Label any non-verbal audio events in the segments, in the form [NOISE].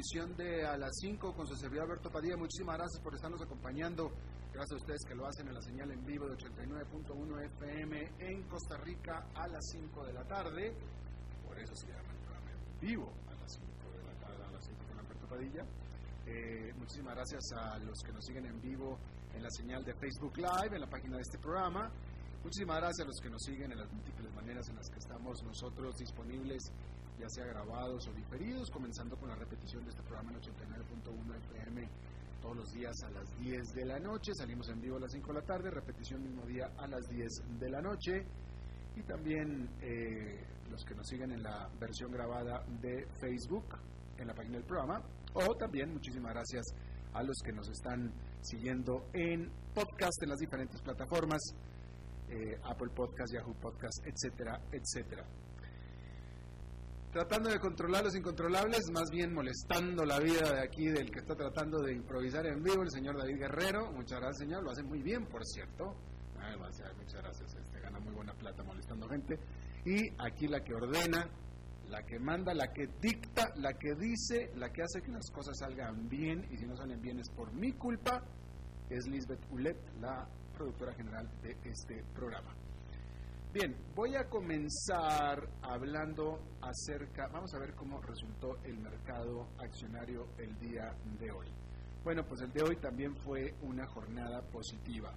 Emisión de A las 5 con su servidor Alberto Padilla. Muchísimas gracias por estarnos acompañando. Gracias a ustedes que lo hacen en la señal en vivo de 89.1 FM en Costa Rica a las 5 de la tarde. Por eso se llama el programa en vivo a las 5 de la tarde, a las 5 con Alberto Padilla. Eh, muchísimas gracias a los que nos siguen en vivo en la señal de Facebook Live, en la página de este programa. Muchísimas gracias a los que nos siguen en las múltiples maneras en las que estamos nosotros disponibles, ya sea grabados o diferidos, comenzando con la repetición de este programa en 89.1 FM todos los días a las 10 de la noche. Salimos en vivo a las 5 de la tarde, repetición mismo día a las 10 de la noche. Y también eh, los que nos siguen en la versión grabada de Facebook, en la página del programa. O también muchísimas gracias a los que nos están siguiendo en podcast en las diferentes plataformas, eh, Apple Podcast, Yahoo Podcast, etcétera, etcétera. Tratando de controlar los incontrolables, más bien molestando la vida de aquí del que está tratando de improvisar en vivo, el señor David Guerrero. Muchas gracias, señor. Lo hace muy bien, por cierto. Ay, muchas gracias. Este, gana muy buena plata molestando gente. Y aquí la que ordena, la que manda, la que dicta, la que dice, la que hace que las cosas salgan bien y si no salen bien es por mi culpa, es Lisbeth Ulet, la productora general de este programa. Bien, voy a comenzar hablando acerca, vamos a ver cómo resultó el mercado accionario el día de hoy. Bueno, pues el de hoy también fue una jornada positiva.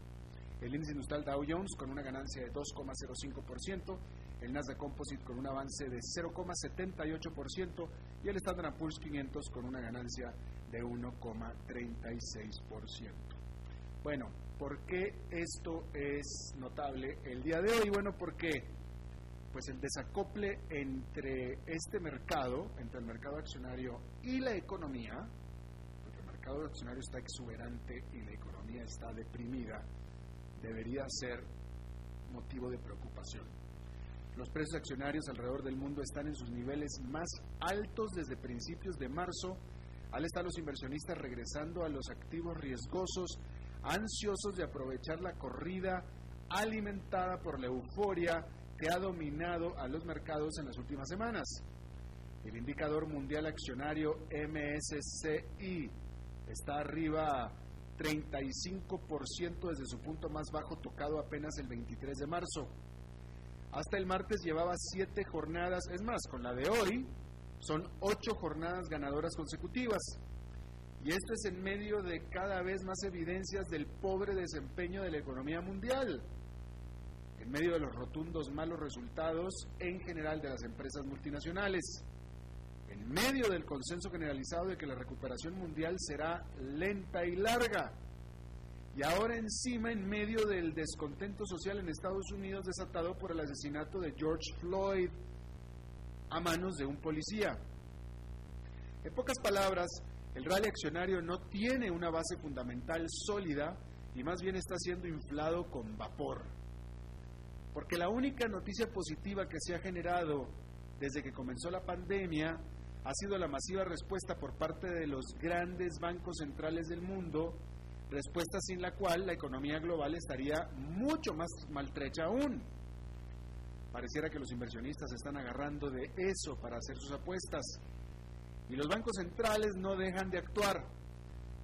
El índice industrial Dow Jones con una ganancia de 2,05%, el Nasdaq Composite con un avance de 0,78% y el Standard Poor's 500 con una ganancia de 1,36%. Bueno, ¿por qué esto es notable el día de hoy? Bueno, porque pues el desacople entre este mercado, entre el mercado accionario y la economía, porque el mercado accionario está exuberante y la economía está deprimida, debería ser motivo de preocupación. Los precios accionarios alrededor del mundo están en sus niveles más altos desde principios de marzo, al estar los inversionistas regresando a los activos riesgosos, ansiosos de aprovechar la corrida alimentada por la euforia que ha dominado a los mercados en las últimas semanas. El indicador mundial accionario MSCI está arriba 35% desde su punto más bajo tocado apenas el 23 de marzo. Hasta el martes llevaba siete jornadas, es más, con la de hoy son ocho jornadas ganadoras consecutivas. Y esto es en medio de cada vez más evidencias del pobre desempeño de la economía mundial, en medio de los rotundos malos resultados en general de las empresas multinacionales, en medio del consenso generalizado de que la recuperación mundial será lenta y larga, y ahora encima en medio del descontento social en Estados Unidos desatado por el asesinato de George Floyd a manos de un policía. En pocas palabras, el rally accionario no tiene una base fundamental sólida y más bien está siendo inflado con vapor. Porque la única noticia positiva que se ha generado desde que comenzó la pandemia ha sido la masiva respuesta por parte de los grandes bancos centrales del mundo, respuesta sin la cual la economía global estaría mucho más maltrecha aún. Pareciera que los inversionistas están agarrando de eso para hacer sus apuestas. Y los bancos centrales no dejan de actuar.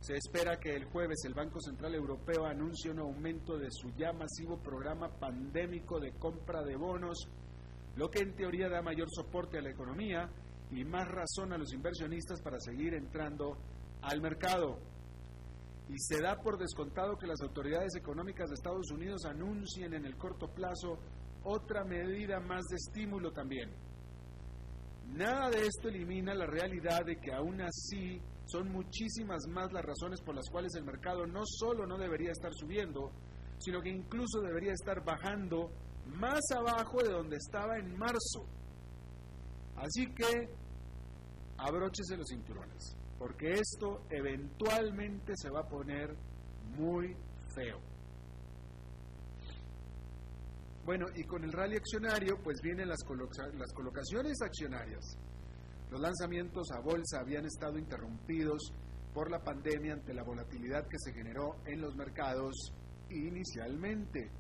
Se espera que el jueves el Banco Central Europeo anuncie un aumento de su ya masivo programa pandémico de compra de bonos, lo que en teoría da mayor soporte a la economía y más razón a los inversionistas para seguir entrando al mercado. Y se da por descontado que las autoridades económicas de Estados Unidos anuncien en el corto plazo otra medida más de estímulo también. Nada de esto elimina la realidad de que aún así son muchísimas más las razones por las cuales el mercado no solo no debería estar subiendo, sino que incluso debería estar bajando más abajo de donde estaba en marzo. Así que abróchese los cinturones. porque esto eventualmente se va a poner muy feo. Bueno, y con el rally accionario, pues vienen las, las colocaciones accionarias. Los lanzamientos a bolsa habían estado interrumpidos por la pandemia ante la volatilidad que se generó en los mercados inicialmente.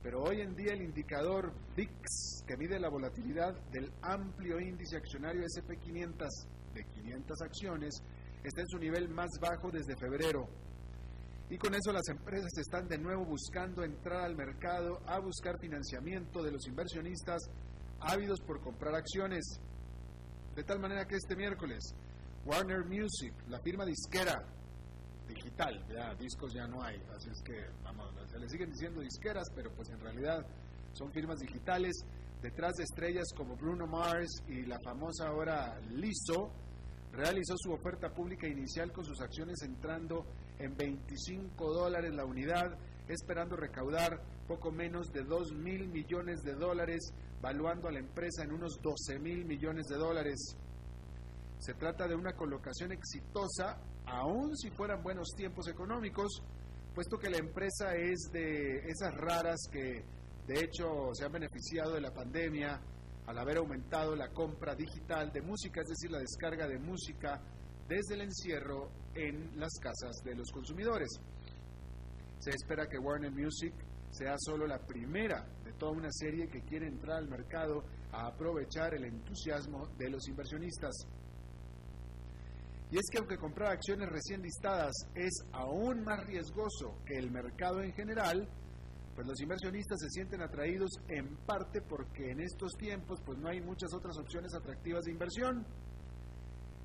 Pero hoy en día el indicador VIX, que mide la volatilidad del amplio índice accionario SP500 de 500 acciones, está en su nivel más bajo desde febrero. Y con eso las empresas están de nuevo buscando entrar al mercado a buscar financiamiento de los inversionistas ávidos por comprar acciones. De tal manera que este miércoles Warner Music, la firma disquera digital, ya discos ya no hay, así es que vamos, se le siguen diciendo disqueras, pero pues en realidad son firmas digitales detrás de estrellas como Bruno Mars y la famosa ahora Lizzo, realizó su oferta pública inicial con sus acciones entrando en 25 dólares la unidad, esperando recaudar poco menos de 2 mil millones de dólares, valuando a la empresa en unos 12 mil millones de dólares. Se trata de una colocación exitosa, aun si fueran buenos tiempos económicos, puesto que la empresa es de esas raras que de hecho se han beneficiado de la pandemia al haber aumentado la compra digital de música, es decir, la descarga de música desde el encierro en las casas de los consumidores. Se espera que Warner Music sea solo la primera de toda una serie que quiere entrar al mercado a aprovechar el entusiasmo de los inversionistas. Y es que aunque comprar acciones recién listadas es aún más riesgoso que el mercado en general, pues los inversionistas se sienten atraídos en parte porque en estos tiempos pues no hay muchas otras opciones atractivas de inversión.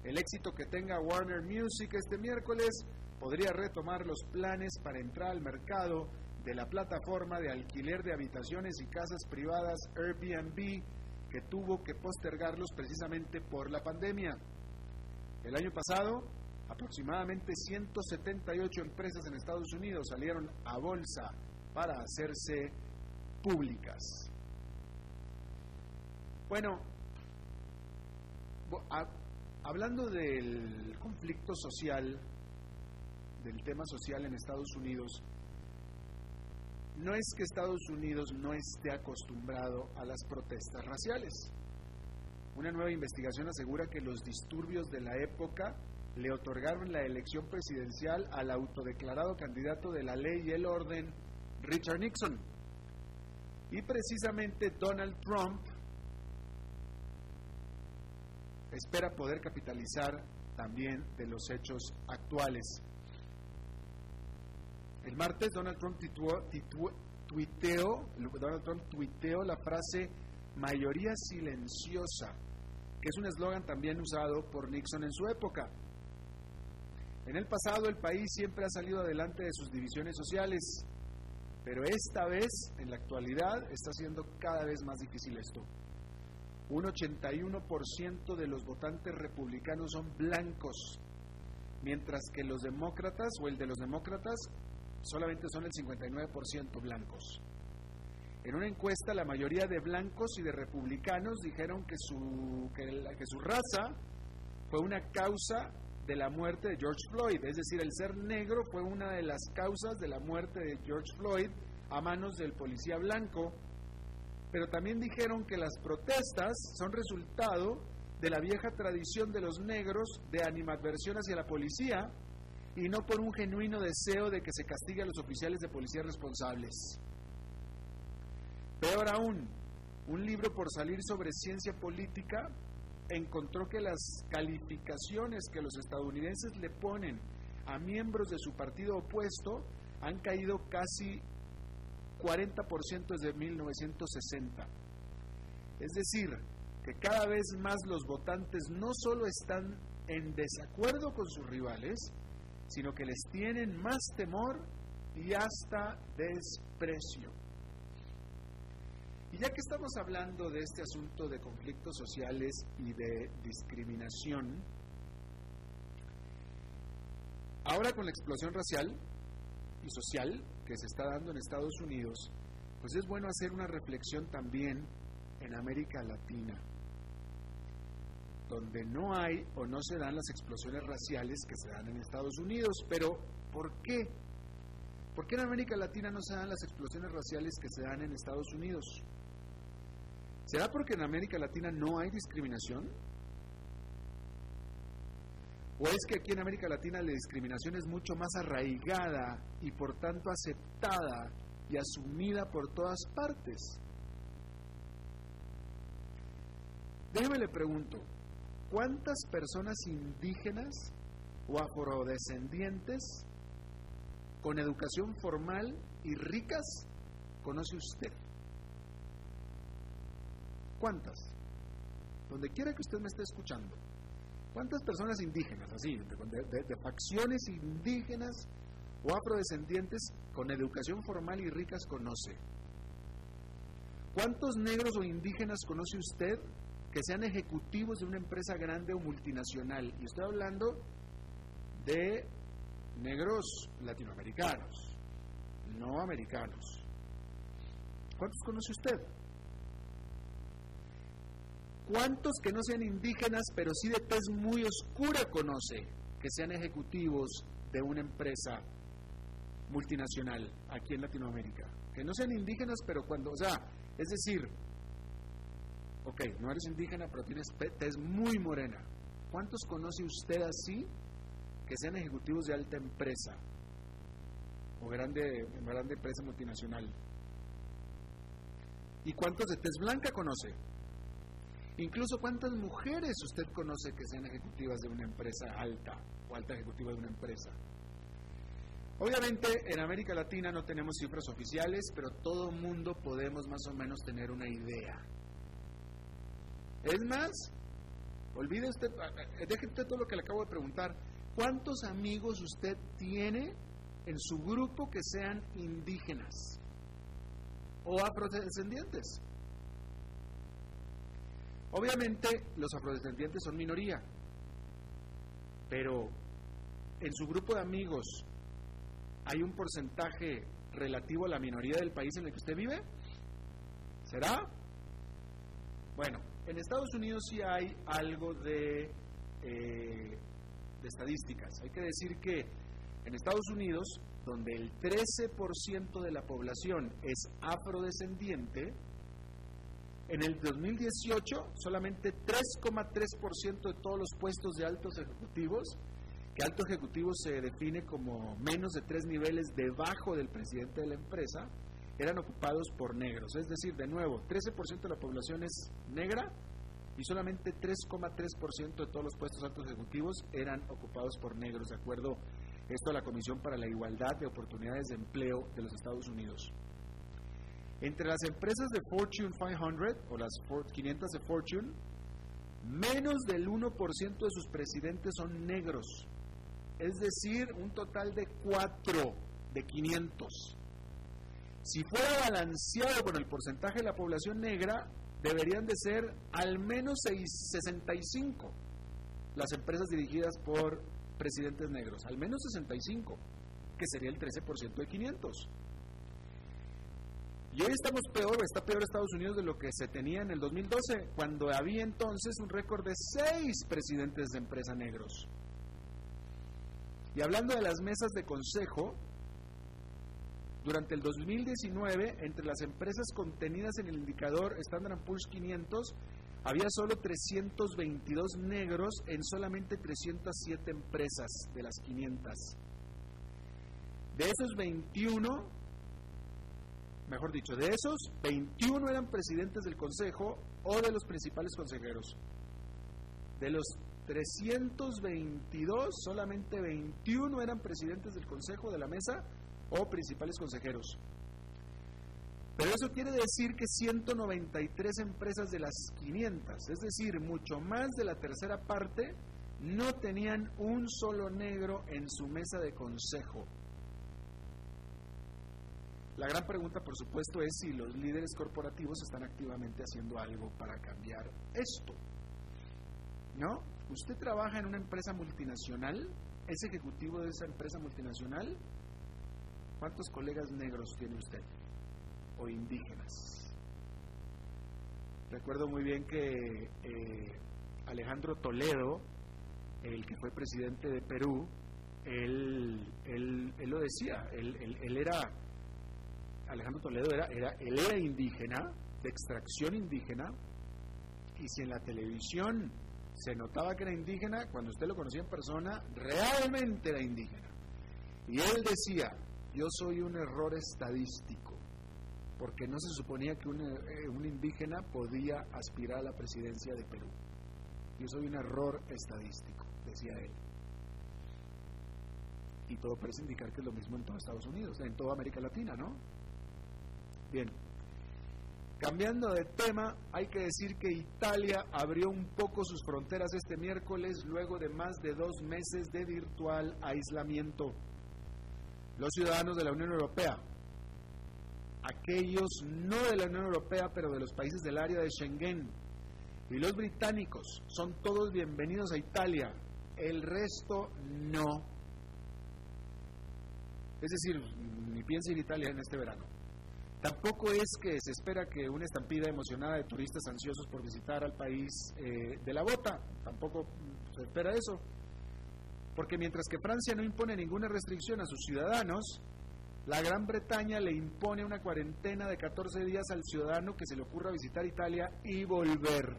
El éxito que tenga Warner Music este miércoles podría retomar los planes para entrar al mercado de la plataforma de alquiler de habitaciones y casas privadas Airbnb que tuvo que postergarlos precisamente por la pandemia. El año pasado, aproximadamente 178 empresas en Estados Unidos salieron a bolsa para hacerse públicas. Bueno, hablando del conflicto social, del tema social en Estados Unidos, no es que Estados Unidos no esté acostumbrado a las protestas raciales. Una nueva investigación asegura que los disturbios de la época le otorgaron la elección presidencial al autodeclarado candidato de la ley y el orden, Richard Nixon. Y precisamente Donald Trump espera poder capitalizar también de los hechos actuales. El martes Donald Trump tuiteó, Donald Trump tuiteó la frase mayoría silenciosa que es un eslogan también usado por Nixon en su época. En el pasado el país siempre ha salido adelante de sus divisiones sociales, pero esta vez, en la actualidad, está siendo cada vez más difícil esto. Un 81% de los votantes republicanos son blancos, mientras que los demócratas o el de los demócratas solamente son el 59% blancos. En una encuesta, la mayoría de blancos y de republicanos dijeron que su, que, su raza fue una causa de la muerte de George Floyd, es decir, el ser negro fue una de las causas de la muerte de George Floyd a manos del policía blanco, pero también dijeron que las protestas son resultado de la vieja tradición de los negros de animadversión hacia la policía y no por un genuino deseo de que se castigue a los oficiales de policía responsables. Peor aún, un libro por salir sobre ciencia política encontró que las calificaciones que los estadounidenses le ponen a miembros de su partido opuesto han caído casi 40% desde 1960. Es decir, que cada vez más los votantes no solo están en desacuerdo con sus rivales, sino que les tienen más temor y hasta desprecio. Y ya que estamos hablando de este asunto de conflictos sociales y de discriminación, ahora con la explosión racial y social que se está dando en Estados Unidos, pues es bueno hacer una reflexión también en América Latina. donde no hay o no se dan las explosiones raciales que se dan en Estados Unidos. Pero, ¿por qué? ¿Por qué en América Latina no se dan las explosiones raciales que se dan en Estados Unidos? ¿Será porque en América Latina no hay discriminación? ¿O es que aquí en América Latina la discriminación es mucho más arraigada y por tanto aceptada y asumida por todas partes? Déjeme le pregunto, ¿cuántas personas indígenas o afrodescendientes con educación formal y ricas conoce usted? ¿Cuántas? Donde quiera que usted me esté escuchando. ¿Cuántas personas indígenas, así, de, facciones indígenas o afrodescendientes con educación formal y ricas conoce? ¿Cuántos negros o indígenas conoce usted que sean ejecutivos de una empresa grande o multinacional. Y estoy hablando de negros latinoamericanos, no americanos. ¿Cuántos conoce usted? ¿Cuántos que no sean indígenas, pero sí de tez muy oscura conoce que sean ejecutivos de una empresa multinacional aquí en Latinoamérica? Que no sean indígenas, pero cuando, o sea, es decir, Ok, no eres indígena, pero tienes tez muy morena. ¿Cuántos conoce usted así que sean ejecutivos de alta empresa o grande, grande empresa multinacional? ¿Y cuántos de tez blanca conoce? Incluso cuántas mujeres usted conoce que sean ejecutivas de una empresa alta o alta ejecutiva de una empresa. Obviamente en América Latina no tenemos cifras oficiales, pero todo mundo podemos más o menos tener una idea es más, olvide usted, deje usted todo lo que le acabo de preguntar. ¿Cuántos amigos usted tiene en su grupo que sean indígenas o afrodescendientes? Obviamente los afrodescendientes son minoría, pero en su grupo de amigos hay un porcentaje relativo a la minoría del país en el que usted vive. ¿Será? Bueno, en Estados Unidos sí hay algo de, eh, de estadísticas. Hay que decir que en Estados Unidos, donde el 13% de la población es afrodescendiente, en el 2018 solamente 3,3% de todos los puestos de altos ejecutivos, que alto ejecutivo se define como menos de tres niveles debajo del presidente de la empresa, eran ocupados por negros. Es decir, de nuevo, 13% de la población es negra y solamente 3,3% de todos los puestos altos ejecutivos eran ocupados por negros, de acuerdo esto a la Comisión para la Igualdad de Oportunidades de Empleo de los Estados Unidos. Entre las empresas de Fortune 500 o las 500 de Fortune, menos del 1% de sus presidentes son negros, es decir, un total de 4 de 500. Si fuera balanceado con el porcentaje de la población negra, deberían de ser al menos 65 las empresas dirigidas por presidentes negros, al menos 65, que sería el 13% de 500. Y hoy estamos peor, está peor Estados Unidos de lo que se tenía en el 2012, cuando había entonces un récord de 6 presidentes de empresa negros. Y hablando de las mesas de consejo, durante el 2019, entre las empresas contenidas en el indicador Standard Poor's 500, había solo 322 negros en solamente 307 empresas de las 500. De esos 21, mejor dicho, de esos 21 eran presidentes del consejo o de los principales consejeros. De los 322, solamente 21 eran presidentes del consejo de la mesa o principales consejeros. Pero eso quiere decir que 193 empresas de las 500, es decir, mucho más de la tercera parte, no tenían un solo negro en su mesa de consejo. La gran pregunta, por supuesto, es si los líderes corporativos están activamente haciendo algo para cambiar esto. ¿No? Usted trabaja en una empresa multinacional, es ejecutivo de esa empresa multinacional, ¿Cuántos colegas negros tiene usted? O indígenas. Recuerdo muy bien que eh, Alejandro Toledo, el que fue presidente de Perú, él, él, él lo decía, él, él, era, Alejandro Toledo era, era, era indígena, de extracción indígena, y si en la televisión se notaba que era indígena, cuando usted lo conocía en persona, realmente era indígena. Y él decía, yo soy un error estadístico, porque no se suponía que un, eh, un indígena podía aspirar a la presidencia de Perú. Yo soy un error estadístico, decía él. Y todo parece indicar que es lo mismo en todos Estados Unidos, en toda América Latina, ¿no? Bien. Cambiando de tema, hay que decir que Italia abrió un poco sus fronteras este miércoles luego de más de dos meses de virtual aislamiento. Los ciudadanos de la Unión Europea, aquellos no de la Unión Europea, pero de los países del área de Schengen, y los británicos son todos bienvenidos a Italia, el resto no. Es decir, ni piense en Italia en este verano. Tampoco es que se espera que una estampida emocionada de turistas ansiosos por visitar al país eh, de la bota, tampoco se espera eso. Porque mientras que Francia no impone ninguna restricción a sus ciudadanos, la Gran Bretaña le impone una cuarentena de 14 días al ciudadano que se le ocurra visitar Italia y volver.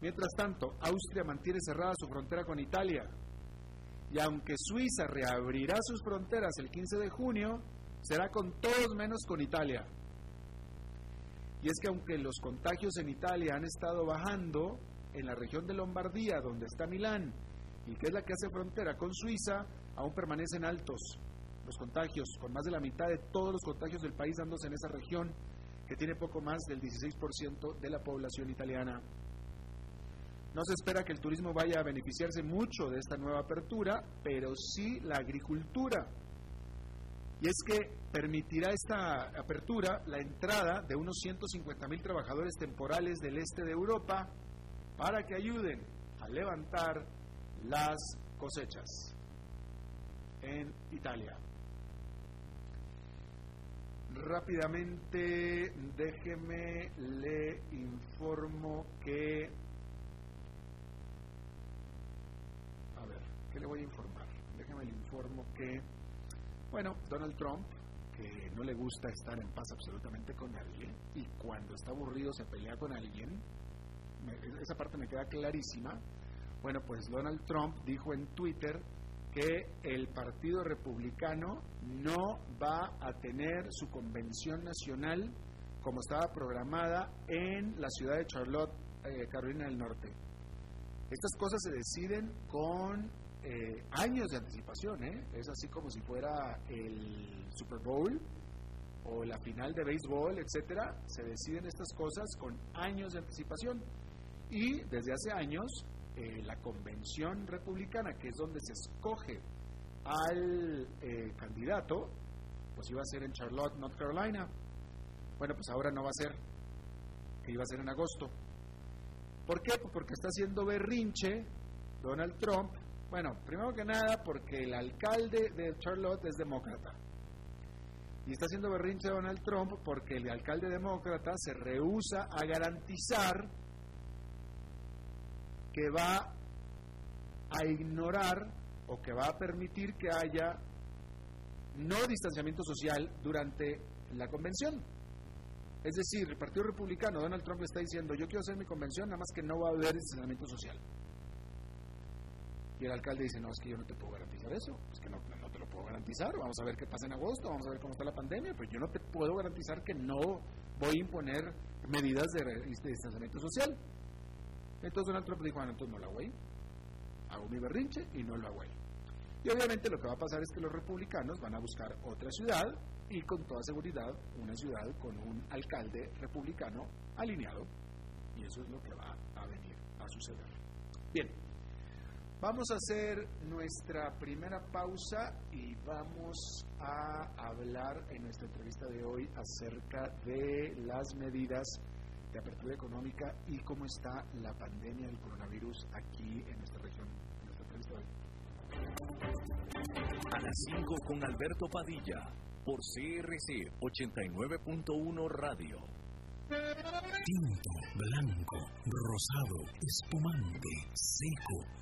Mientras tanto, Austria mantiene cerrada su frontera con Italia. Y aunque Suiza reabrirá sus fronteras el 15 de junio, será con todos menos con Italia. Y es que aunque los contagios en Italia han estado bajando, en la región de Lombardía, donde está Milán, y que es la que hace frontera con Suiza, aún permanecen altos los contagios, con más de la mitad de todos los contagios del país dándose en esa región, que tiene poco más del 16% de la población italiana. No se espera que el turismo vaya a beneficiarse mucho de esta nueva apertura, pero sí la agricultura. Y es que permitirá esta apertura la entrada de unos 150 mil trabajadores temporales del este de Europa para que ayuden a levantar las cosechas en Italia. Rápidamente, déjeme le informo que ¿Qué le voy a informar? Déjeme le informo que, bueno, Donald Trump, que no le gusta estar en paz absolutamente con alguien, y cuando está aburrido se pelea con alguien, esa parte me queda clarísima. Bueno, pues Donald Trump dijo en Twitter que el Partido Republicano no va a tener su convención nacional como estaba programada en la ciudad de Charlotte, eh, Carolina del Norte. Estas cosas se deciden con eh, años de anticipación, ¿eh? es así como si fuera el Super Bowl o la final de béisbol, etcétera, se deciden estas cosas con años de anticipación. Y desde hace años, eh, la convención republicana, que es donde se escoge al candidato, pues iba a ser en Charlotte, North Carolina. Bueno, pues ahora no va a ser, que iba a ser en agosto. ¿Por qué? Pues porque está haciendo berrinche Donald Trump bueno, primero que nada porque el alcalde de Charlotte es demócrata. Y está haciendo berrinche Donald Trump porque el alcalde demócrata se rehúsa a garantizar que va a ignorar o que va a permitir que haya no distanciamiento social durante la convención. Es decir, el Partido Republicano, Donald Trump le está diciendo, yo quiero hacer mi convención, nada más que no va a haber distanciamiento social. Y el alcalde dice, no, es que yo no te puedo garantizar eso, es que no, no te lo puedo garantizar, vamos a ver qué pasa en agosto, vamos a ver cómo está la pandemia, pero yo no te puedo garantizar que no voy a imponer medidas de, distanciamiento social. Entonces Donald Trump dijo, bueno, entonces no hago ahí, hago mi berrinche y no lo hago ahí. Y obviamente lo que va a pasar es que los republicanos van a buscar otra ciudad y con toda seguridad una ciudad con un alcalde republicano alineado. Y eso es lo que va a venir a suceder. Bien, Vamos a hacer nuestra primera pausa y vamos a hablar en nuestra entrevista de hoy acerca de las medidas de apertura económica y cómo está la pandemia del coronavirus aquí en nuestra región. En nuestra entrevista hoy. A las 5 con Alberto Padilla por CRC 89.1 Radio. Tinto, blanco, rosado, espumante, seco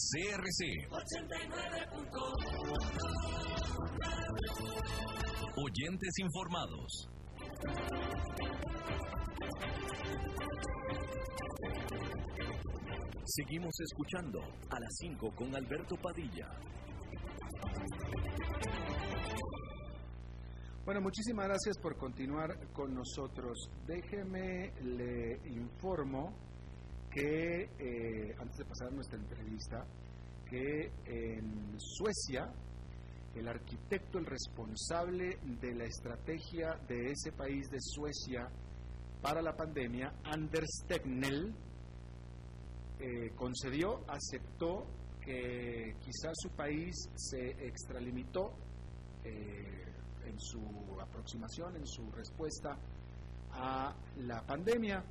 CRC 89. Oyentes informados. Seguimos escuchando a las 5 con Alberto Padilla. Bueno, muchísimas gracias por continuar con nosotros. Déjeme le informo que, eh, antes de pasar a nuestra entrevista, que en Suecia, el arquitecto, el responsable de la estrategia de ese país de Suecia para la pandemia, Anders Tegnell, eh, concedió, aceptó que quizás su país se extralimitó eh, en su aproximación, en su respuesta a la pandemia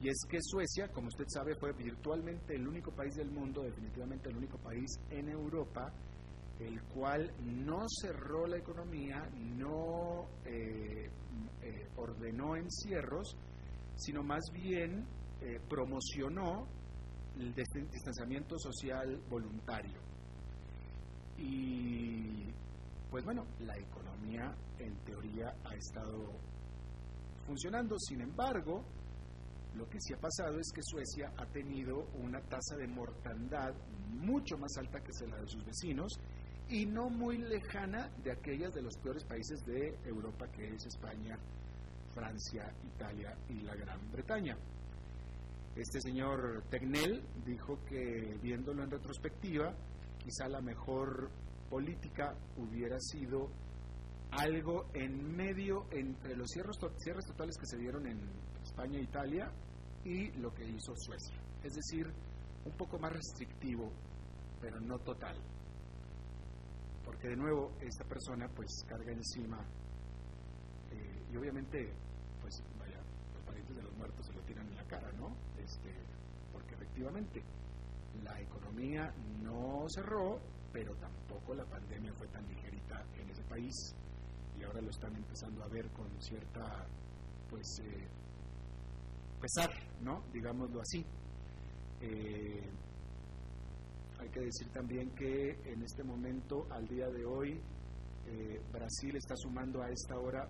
y es que Suecia, como usted sabe, fue virtualmente el único país del mundo, definitivamente el único país en Europa, el cual no cerró la economía, no eh, eh, ordenó encierros, sino más bien eh, promocionó el distanciamiento social voluntario. Y pues bueno, la economía en teoría ha estado funcionando, sin embargo, lo que sí ha pasado es que Suecia ha tenido una tasa de mortandad mucho más alta que la de sus vecinos y no muy lejana de aquellas de los peores países de Europa, que es España, Francia, Italia y la Gran Bretaña. Este señor Tegnell dijo que viéndolo en retrospectiva, quizá la mejor política hubiera sido algo en medio entre los cierres, cierres totales que se dieron en España e Italia y lo que hizo Suecia. Es decir, un poco más restrictivo, pero no total. Porque de nuevo esta persona pues carga encima eh, y obviamente pues vaya, los parientes de los muertos se lo tiran en la cara, ¿no? Este, porque efectivamente la economía no cerró, pero tampoco la pandemia fue tan ligerita en ese país y ahora lo están empezando a ver con cierta pues eh, pesar, ¿no? Digámoslo así. Eh, hay que decir también que en este momento, al día de hoy, eh, Brasil está sumando a esta hora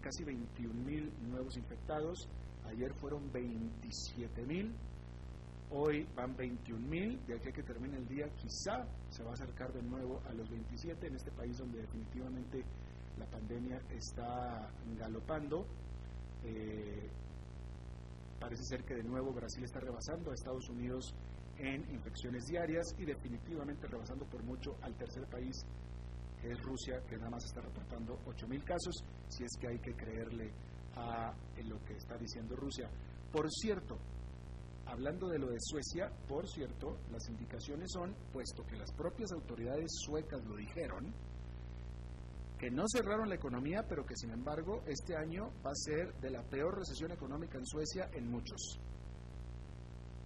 casi 21 mil nuevos infectados. Ayer fueron 27 mil. Hoy van 21 mil. De aquí a que termine el día, quizá se va a acercar de nuevo a los 27 en este país donde definitivamente la pandemia está galopando. Eh, Parece ser que de nuevo Brasil está rebasando a Estados Unidos en infecciones diarias y definitivamente rebasando por mucho al tercer país, que es Rusia, que nada más está reportando 8.000 casos, si es que hay que creerle a lo que está diciendo Rusia. Por cierto, hablando de lo de Suecia, por cierto, las indicaciones son, puesto que las propias autoridades suecas lo dijeron, que no cerraron la economía, pero que sin embargo este año va a ser de la peor recesión económica en Suecia en muchos.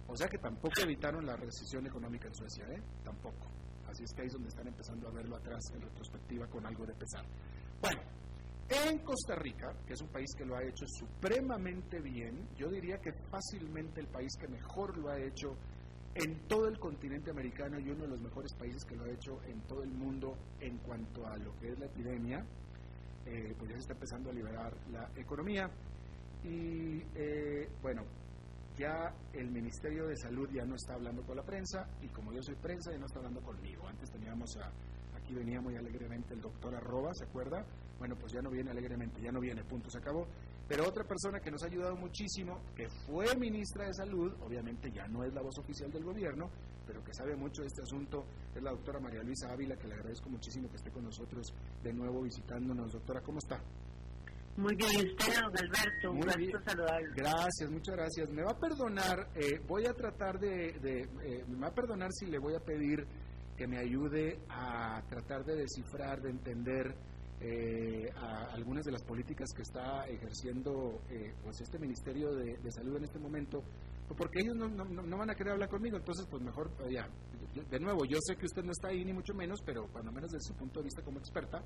O sea que tampoco evitaron la recesión económica en Suecia, ¿eh? Tampoco. Así es que ahí es donde están empezando a verlo atrás en retrospectiva con algo de pesar. Bueno, en Costa Rica, que es un país que lo ha hecho supremamente bien, yo diría que fácilmente el país que mejor lo ha hecho en todo el continente americano y uno de los mejores países que lo ha hecho en todo el mundo en cuanto a lo que es la epidemia, eh, pues ya se está empezando a liberar la economía. Y eh, bueno, ya el Ministerio de Salud ya no está hablando con la prensa y como yo soy prensa ya no está hablando conmigo. Antes teníamos a, aquí venía muy alegremente el doctor Arroba, ¿se acuerda? Bueno, pues ya no viene alegremente, ya no viene, punto, se acabó. Pero otra persona que nos ha ayudado muchísimo, que fue ministra de Salud, obviamente ya no es la voz oficial del gobierno, pero que sabe mucho de este asunto, es la doctora María Luisa Ávila, que le agradezco muchísimo que esté con nosotros de nuevo visitándonos. Doctora, ¿cómo está? Muy bien, usted, don Alberto, un gusto saludarlo. Gracias, muchas gracias. Me va a perdonar, eh, voy a tratar de, eh, me va a perdonar si le voy a pedir que me ayude a tratar de descifrar, de entender eh, algunas de las políticas que está ejerciendo pues este Ministerio de, Salud en este momento, porque ellos no, no, van a querer hablar conmigo, entonces pues mejor, ya, de nuevo, yo sé que usted no está ahí ni mucho menos, pero cuando menos desde su punto de vista como experta,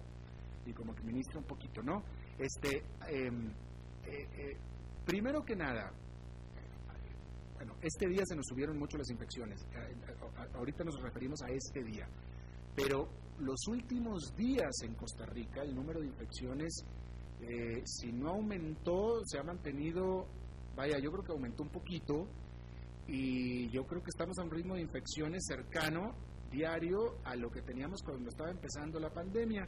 y como que ministra un poquito, ¿no? Este, em, eh, eh, primero que nada, bueno, este día se nos subieron mucho las infecciones, eh, ahorita nos referimos a este día, pero los últimos días en Costa Rica el número de infecciones, si no aumentó, se ha mantenido, vaya, yo creo que aumentó un poquito, y yo creo que estamos a un ritmo de infecciones cercano diario a lo que teníamos cuando estaba empezando la pandemia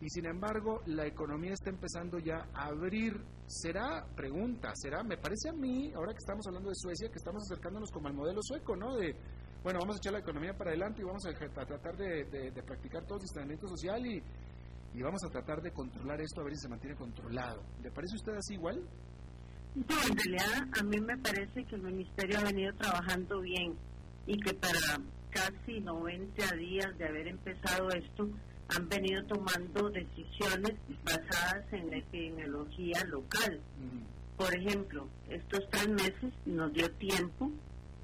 y sin embargo la economía está empezando ya a abrir. ¿Será, pregunta, será, me parece a mí, ahora que estamos hablando de Suecia, que estamos acercándonos como al modelo sueco, ¿no? De, bueno, vamos a echar la economía para adelante y vamos a, tratar de, practicar todo el distanciamiento social y, y vamos a tratar de controlar esto a ver si se mantiene controlado. ¿Le parece a usted así igual? No, en realidad a mí me parece que el Ministerio ha venido trabajando bien y que para casi 90 días de haber empezado esto, han venido tomando decisiones basadas en la epidemiología local. Por ejemplo, estos tres meses nos dio tiempo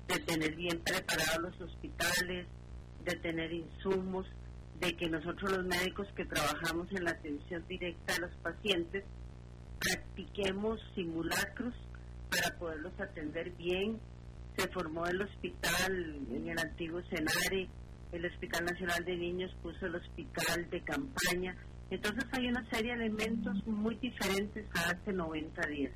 de tener bien preparados los hospitales, de tener insumos, de que nosotros los médicos que trabajamos en la atención directa a los pacientes practiquemos simulacros para poderlos atender bien. Se formó el hospital en el antiguo Senare, el Hospital Nacional de Niños puso el hospital de campaña. Entonces hay una serie de elementos muy diferentes a hace 90 días.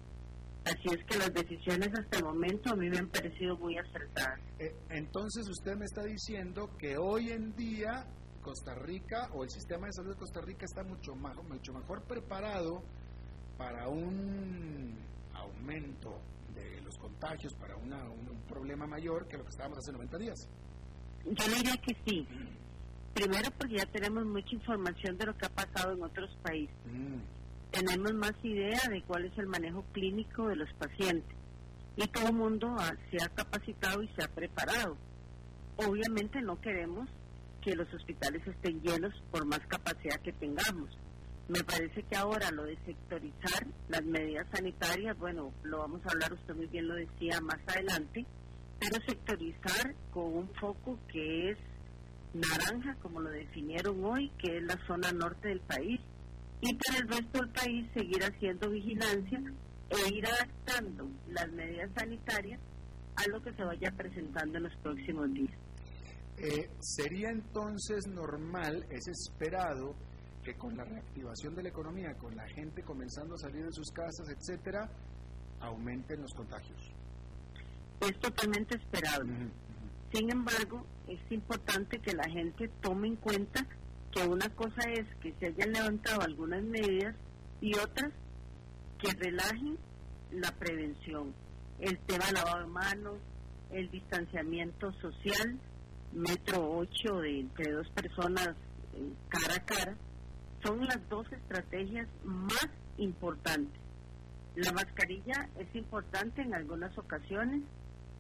Así es que las decisiones hasta el momento a mí me han parecido muy acertadas. Eh, entonces usted me está diciendo que hoy en día Costa Rica o el sistema de salud de Costa Rica está mucho, más, mucho mejor preparado para un aumento de los contagios, para un problema mayor que lo que estábamos hace 90 días. Yo diría que sí. Primero porque ya tenemos mucha información de lo que ha pasado en otros países. Mm. Tenemos más idea de cuál es el manejo clínico de los pacientes. Y todo el mundo se ha capacitado y se ha preparado. Obviamente no queremos que los hospitales estén llenos por más capacidad que tengamos. Me parece que ahora lo de sectorizar las medidas sanitarias, bueno, lo vamos a hablar, usted muy bien lo decía más adelante, pero sectorizar con un foco que es naranja, como lo definieron hoy, que es la zona norte del país, y para el resto del país seguir haciendo vigilancia e ir adaptando las medidas sanitarias a lo que se vaya presentando en los próximos días. Eh, ¿Sería entonces normal, es esperado, que con la reactivación de la economía, con la gente comenzando a salir de sus casas, etcétera, aumenten los contagios? es totalmente esperado. Sin embargo, es importante que la gente tome en cuenta que una cosa es que se hayan levantado algunas medidas y otras que relajen la prevención. El tema lavado de manos, el distanciamiento social, metro 8 de entre dos personas eh, cara a cara, son las dos estrategias más importantes. La mascarilla es importante en algunas ocasiones,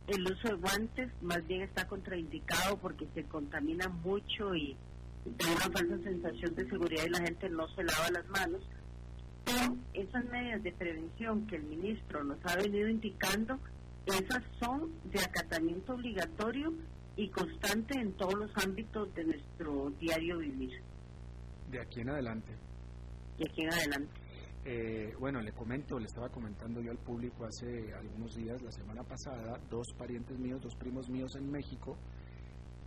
el uso de guantes más bien está contraindicado porque se contamina mucho y da una falsa sensación de seguridad y la gente no se lava las manos. Pero esas medidas de prevención que el ministro nos ha venido indicando, esas son de acatamiento obligatorio y constante en todos los ámbitos de nuestro diario vivir. De aquí en adelante. De aquí en adelante. Eh, bueno, le comento, le estaba comentando yo al público hace algunos días, la semana pasada, dos parientes míos, dos primos míos en México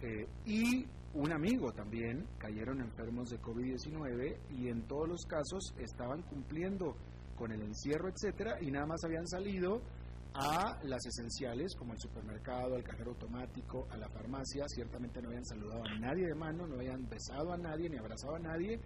eh, y un amigo también cayeron enfermos de COVID-19 y en todos los casos estaban cumpliendo con el encierro, etcétera, y nada más habían salido a las esenciales como el supermercado, el cajero automático, a la farmacia, ciertamente no habían saludado a nadie de mano, no habían besado a nadie ni abrazado a nadie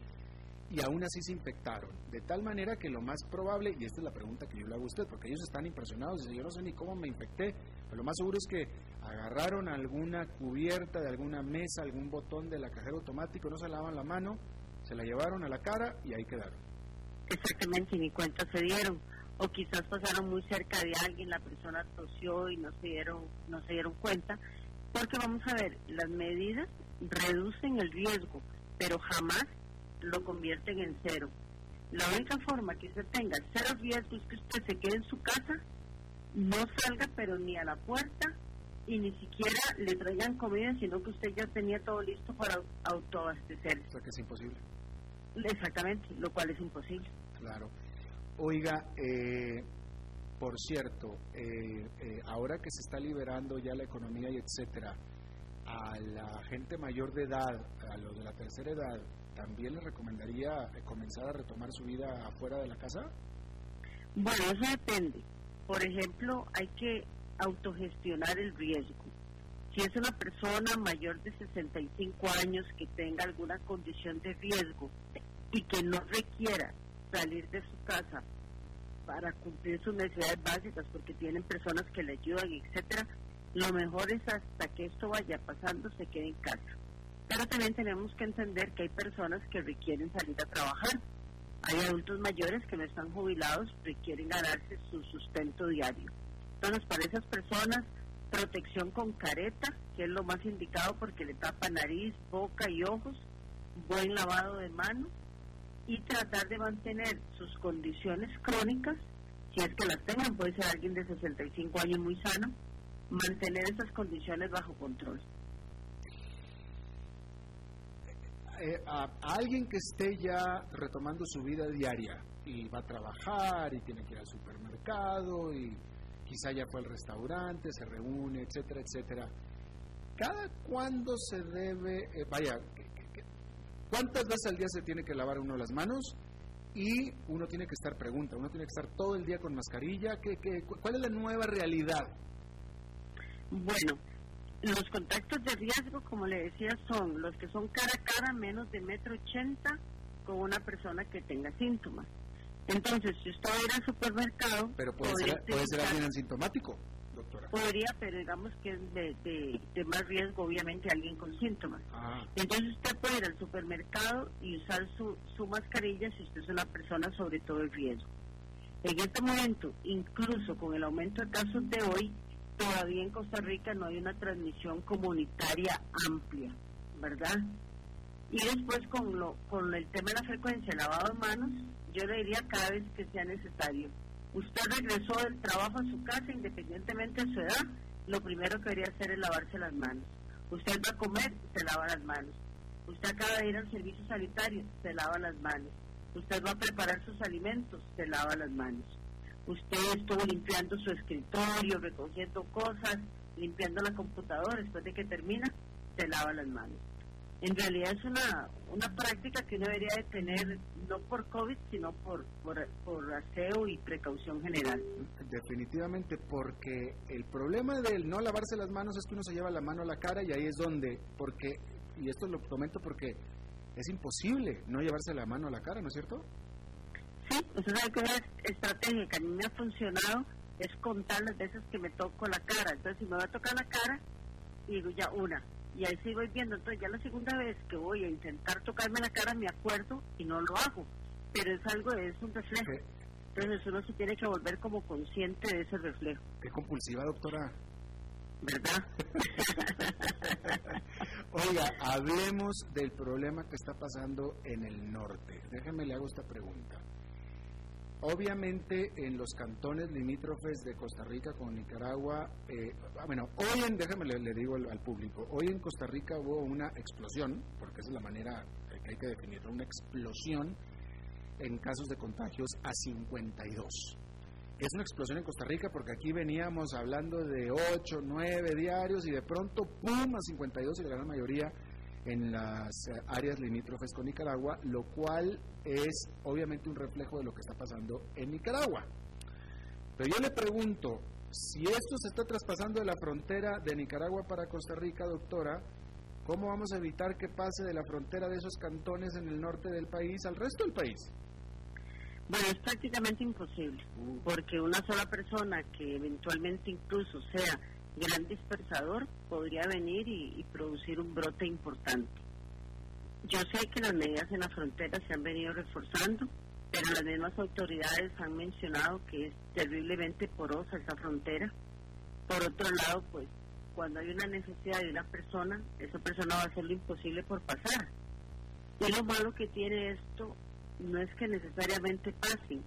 y aún así se infectaron. De tal manera que lo más probable, y esta es la pregunta que yo le hago a usted, porque ellos están impresionados, dicen, yo no sé ni cómo me infecté, pero lo más seguro es que agarraron alguna cubierta de alguna mesa, algún botón de la cajera automático, no se lavaban la mano, se la llevaron a la cara y ahí quedaron. Exactamente, ni cuenta se dieron. O quizás pasaron muy cerca de alguien, la persona tosió y no se dieron, no se dieron cuenta. Porque vamos a ver, las medidas reducen el riesgo, pero jamás lo convierten en cero. La única forma que usted tenga cero riesgo es que usted se quede en su casa, no salga pero ni a la puerta y ni siquiera le traigan comida, sino que usted ya tenía todo listo para autoabastecer. O sea que es imposible. Exactamente, lo cual es imposible. Claro. Oiga, eh, por cierto, eh, eh, ahora que se está liberando ya la economía y etcétera, a la gente mayor de edad, a los de la tercera edad, ¿también le recomendaría comenzar a retomar su vida afuera de la casa? Bueno, eso depende. Por ejemplo, hay que autogestionar el riesgo. Si es una persona mayor de 65 años que tenga alguna condición de riesgo y que no requiera salir de su casa para cumplir sus necesidades básicas porque tienen personas que le ayudan, etcétera, lo mejor es hasta que esto vaya pasando se quede en casa. Pero también tenemos que entender que hay personas que requieren salir a trabajar. Hay adultos mayores que no están jubilados, requieren ganarse su sustento diario. Entonces, para esas personas, protección con careta, que es lo más indicado porque le tapa nariz, boca y ojos, buen lavado de manos y tratar de mantener sus condiciones crónicas, si es que las tengan, puede ser alguien de 65 años muy sano, mantener esas condiciones bajo control. Eh, a, alguien que esté ya retomando su vida diaria y va a trabajar y tiene que ir al supermercado y quizá ya fue al restaurante, se reúne, etcétera, etcétera. ¿Cada cuándo se debe, eh, vaya, cuántas veces al día se tiene que lavar uno las manos? Y uno tiene que estar pregunta, uno tiene que estar todo el día con mascarilla. ¿Qué, qué, ¿Cuál es la nueva realidad? Bueno, los contactos de riesgo, como le decía, son los que son cara a cara menos de metro ochenta con una persona que tenga síntomas. Entonces, si usted va a ir al supermercado... Pero puede, ser, puede ser alguien asintomático, doctora. Podría, pero digamos que es de, de, más riesgo, obviamente, alguien con síntomas. Ah. Entonces, usted puede ir al supermercado y usar su, su mascarilla si usted es una persona sobre todo el riesgo. En este momento, incluso con el aumento de casos de hoy, todavía en Costa Rica no hay una transmisión comunitaria amplia, ¿verdad? Y después con, lo, con el tema de la frecuencia lavado de manos, yo le diría cada vez que sea necesario. Usted regresó del trabajo a su casa, independientemente de su edad, lo primero que debería hacer es lavarse las manos. Usted va a comer, se lava las manos. Usted acaba de ir al servicio sanitario, se lava las manos. Usted va a preparar sus alimentos, se lava las manos. Usted estuvo limpiando su escritorio, recogiendo cosas, limpiando la computadora, después de que termina, se lava las manos en realidad es una, una práctica que uno debería de tener no por COVID, sino por, por, por, aseo y precaución general. Definitivamente, porque el problema del no lavarse las manos es que uno se lleva la mano a la cara y ahí es donde, porque, y esto lo comento porque es imposible no llevarse la mano a la cara, ¿no es cierto? Sí, usted sabe que una estrategia que a mí me ha funcionado es contar las veces que me toco la cara. Entonces, si me va a tocar la cara, digo ya una, y ahí sí voy viendo. Entonces ya la segunda vez que voy a intentar tocarme la cara me acuerdo y no lo hago. Pero es algo, es un reflejo. Entonces uno se tiene que volver como consciente de ese reflejo. Qué compulsiva, doctora. ¿Verdad? [LAUGHS] Oiga, hablemos del problema que está pasando en el norte. Déjeme le hago esta pregunta. Obviamente en los cantones limítrofes de Costa Rica con Nicaragua, eh, bueno, hoy en, déjame le, digo al, público, hoy en Costa Rica hubo una explosión, porque esa es la manera que hay que definirlo, una explosión en casos de contagios a 52. Es una explosión en Costa Rica porque aquí veníamos hablando de 8, 9 diarios y de pronto, ¡pum!, a 52 y la gran mayoría en las eh, áreas limítrofes con Nicaragua, lo cual es obviamente un reflejo de lo que está pasando en Nicaragua. Pero yo le pregunto, si esto se está traspasando de la frontera de Nicaragua para Costa Rica, doctora, ¿cómo vamos a evitar que pase de la frontera de esos cantones en el norte del país al resto del país? Bueno, es prácticamente imposible, uh. porque una sola persona que eventualmente incluso sea gran dispersador podría venir y, producir un brote importante. Yo sé que las medidas en la frontera se han venido reforzando, pero las mismas autoridades han mencionado que es terriblemente porosa esa frontera. Por otro lado, pues cuando hay una necesidad de una persona, esa persona va a hacer lo imposible por pasar. Y lo malo que tiene esto no es que necesariamente pasen,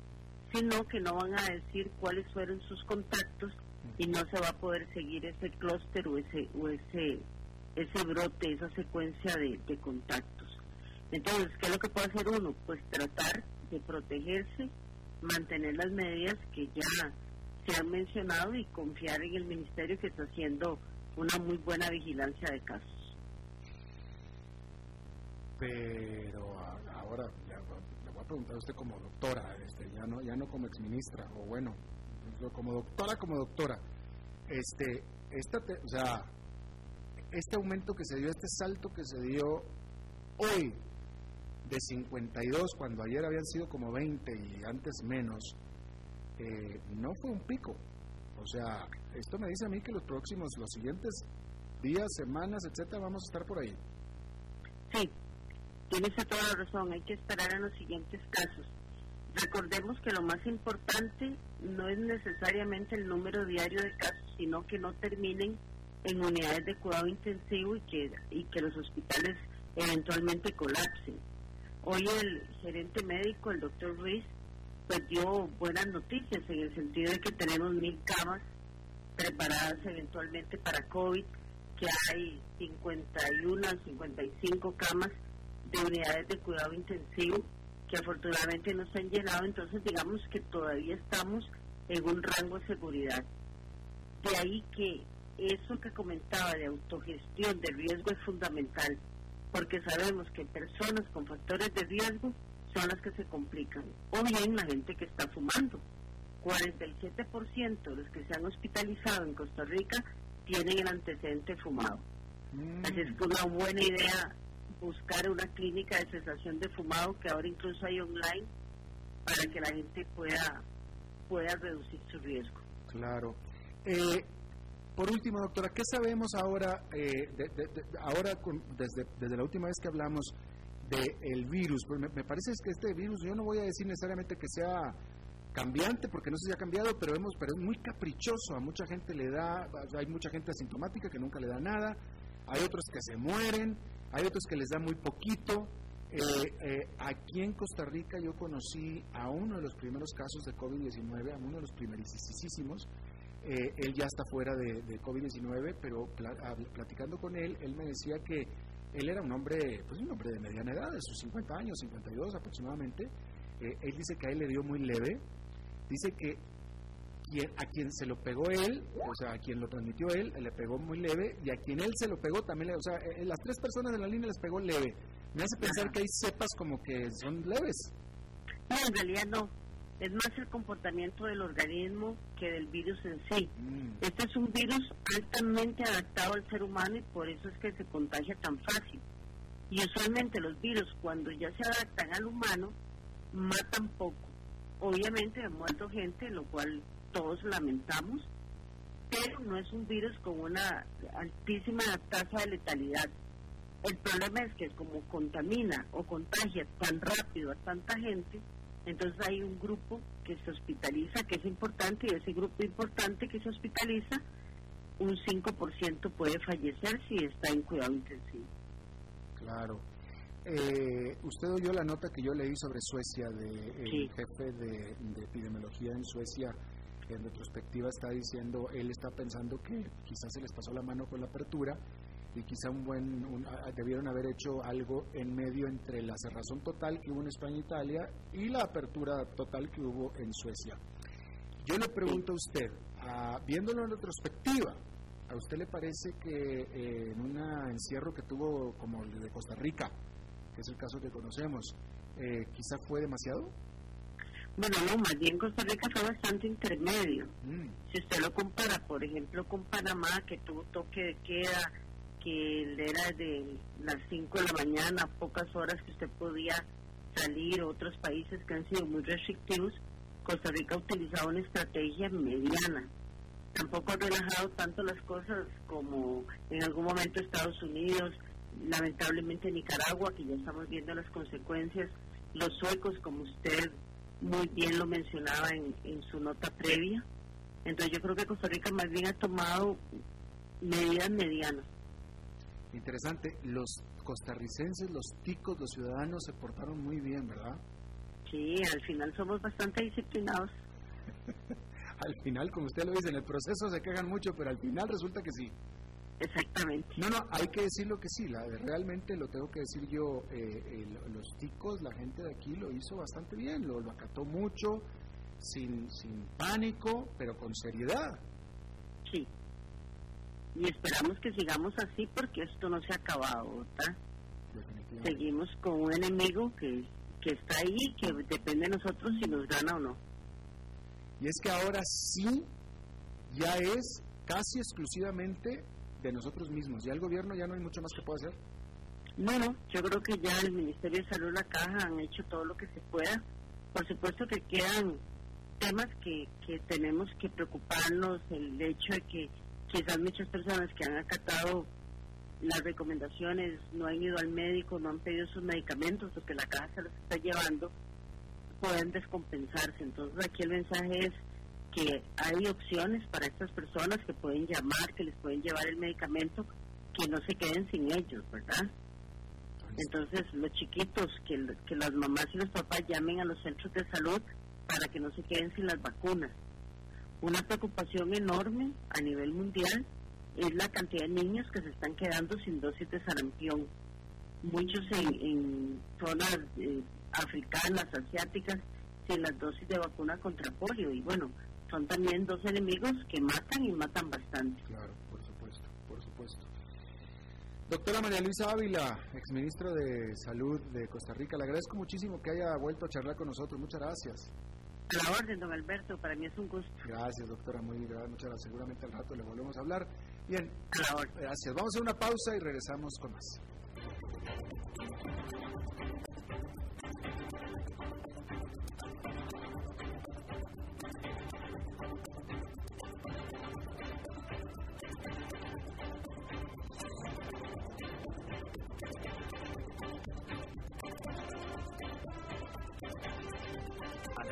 sino que no van a decir cuáles fueron sus contactos y no se va a poder seguir ese clúster o ese, o ese, ese brote, esa secuencia de, de contactos. Entonces, ¿qué es lo que puede hacer uno? Pues tratar de protegerse, mantener las medidas que ya se han mencionado y confiar en el ministerio que está haciendo una muy buena vigilancia de casos. Pero ahora le voy a preguntar a usted como doctora, este, ya no ya no como exministra o bueno, como doctora como doctora. Este, esta o sea, este aumento que se dio, este salto que se dio hoy de 52 cuando ayer habían sido como 20 y antes menos, eh, no fue un pico. O sea, esto me dice a mí que los próximos, los siguientes días, semanas, etcétera, vamos a estar por ahí. Sí, tienes toda la razón. Hay que esperar en los siguientes casos. Recordemos que lo más importante no es necesariamente el número diario de casos, sino que no terminen en unidades de cuidado intensivo y que, y que los hospitales eventualmente colapsen. Hoy el gerente médico, el doctor Ruiz, pues dio buenas noticias en el sentido de que tenemos mil camas preparadas eventualmente para COVID, que hay 51, 55 camas de unidades de cuidado intensivo que afortunadamente no se han llenado, entonces digamos que todavía estamos en un rango de seguridad. De ahí que eso que comentaba de autogestión de riesgo es fundamental porque sabemos que personas con factores de riesgo son las que se complican, o bien la gente que está fumando. 47% de los que se han hospitalizado en Costa Rica tienen el antecedente fumado. Mm. Así es que una buena idea buscar una clínica de cesación de fumado que ahora incluso hay online para que la gente pueda pueda reducir su riesgo. Claro. Eh, por último, doctora, ¿qué sabemos ahora, eh, ahora desde, desde la última vez que hablamos del virus? Pues me, parece que este virus, yo no voy a decir necesariamente que sea cambiante, porque no sé si ha cambiado, pero, vemos, pero es muy caprichoso. A mucha gente le da, hay mucha gente asintomática que nunca le da nada, hay otros que se mueren, hay otros que les da muy poquito. Eh, eh, aquí en Costa Rica yo conocí a uno de los primeros casos de COVID-19, a uno de los primerísimos, eh, él ya está fuera de, COVID-19, pero platicando con él, él me decía que él era un hombre, pues un hombre de mediana edad, de sus 50 años, 52 aproximadamente. Él dice que a él le dio muy leve. Dice que a quien se lo pegó él, o sea, a quien lo transmitió él, le pegó muy leve, y a quien él se lo pegó también, o sea, eh, las tres personas de la línea les pegó leve. Me hace pensar que hay cepas como que son leves. No, en realidad no es más el comportamiento del organismo que del virus en sí. Mm. Este es un virus altamente adaptado al ser humano y por eso es que se contagia tan fácil. Y usualmente los virus cuando ya se adaptan al humano matan poco. Obviamente ha muerto gente, lo cual todos lamentamos, pero no es un virus con una altísima tasa de letalidad. El problema es que como contamina o contagia tan rápido a tanta gente, entonces hay un grupo que se hospitaliza, que es importante, y ese grupo importante que se hospitaliza, un 5% puede fallecer si está en cuidado intensivo. Claro. Eh, usted oyó la nota que yo leí sobre Suecia, de jefe de, de, epidemiología en Suecia, en retrospectiva está diciendo, él está pensando que quizás se les pasó la mano con la apertura y quizá un buen debieron haber hecho algo en medio entre la cerrazón total que hubo en España e Italia y la apertura total que hubo en Suecia. Yo le pregunto a usted, viéndolo en retrospectiva, ¿a usted le parece que eh, en un encierro que tuvo como el de Costa Rica, que es el caso que conocemos, eh, quizá fue demasiado? Bueno, no, más bien Costa Rica fue bastante intermedio. Mm. Si usted lo compara, por ejemplo, con Panamá, que tuvo toque de queda, que era de las 5 de la mañana, pocas horas que usted podía salir, otros países que han sido muy restrictivos, Costa Rica ha utilizado una estrategia mediana. Tampoco ha relajado tanto las cosas como en algún momento Estados Unidos, lamentablemente Nicaragua, que ya estamos viendo las consecuencias, los suecos, como usted muy bien lo mencionaba en, en su nota previa. Entonces yo creo que Costa Rica más bien ha tomado medidas medianas. Interesante, los costarricenses, los ticos, los ciudadanos se portaron muy bien, ¿verdad? Sí, al final somos bastante disciplinados. [LAUGHS] al final, como usted lo dice, en el proceso se quejan mucho, pero al final resulta que sí. Exactamente. No, no, hay que decirlo que sí, la, realmente lo tengo que decir yo, eh, los ticos, la gente de aquí lo hizo bastante bien, lo, lo acató mucho, sin, sin pánico, pero con seriedad. Sí. Y esperamos que sigamos así porque esto no se ha acabado, ¿verdad? Seguimos con un enemigo que, que está ahí y que depende de nosotros si nos gana o no. Y es que ahora sí, ya es casi exclusivamente de nosotros mismos. Ya el gobierno ya no hay mucho más que pueda hacer. No, no, yo creo que ya el Ministerio de Salud, la Caja han hecho todo lo que se pueda. Por supuesto que quedan temas que, que tenemos que preocuparnos, el hecho de que quizás muchas personas que han acatado las recomendaciones, no han ido al médico, no han pedido sus medicamentos, porque la caja se los está llevando, pueden descompensarse. Entonces aquí el mensaje es que hay opciones para estas personas que pueden llamar, que les pueden llevar el medicamento, que no se queden sin ellos, ¿verdad? Entonces los chiquitos, que, que las mamás y los papás llamen a los centros de salud para que no se queden sin las vacunas. Una preocupación enorme a nivel mundial es la cantidad de niños que se están quedando sin dosis de sarampión. Muchos en, zonas eh, africanas, asiáticas, sin las dosis de vacuna contra polio. Y bueno, son también dos enemigos que matan y matan bastante. Claro, por supuesto, por supuesto. Doctora María Luisa Ávila, exministra de Salud de Costa Rica, le agradezco muchísimo que haya vuelto a charlar con nosotros. Muchas gracias. A la orden, don Alberto, para mí es un gusto. Gracias, doctora, muy bien, muchas gracias. Seguramente al rato le volvemos a hablar. Bien, gracias. Vamos a una pausa y regresamos con más.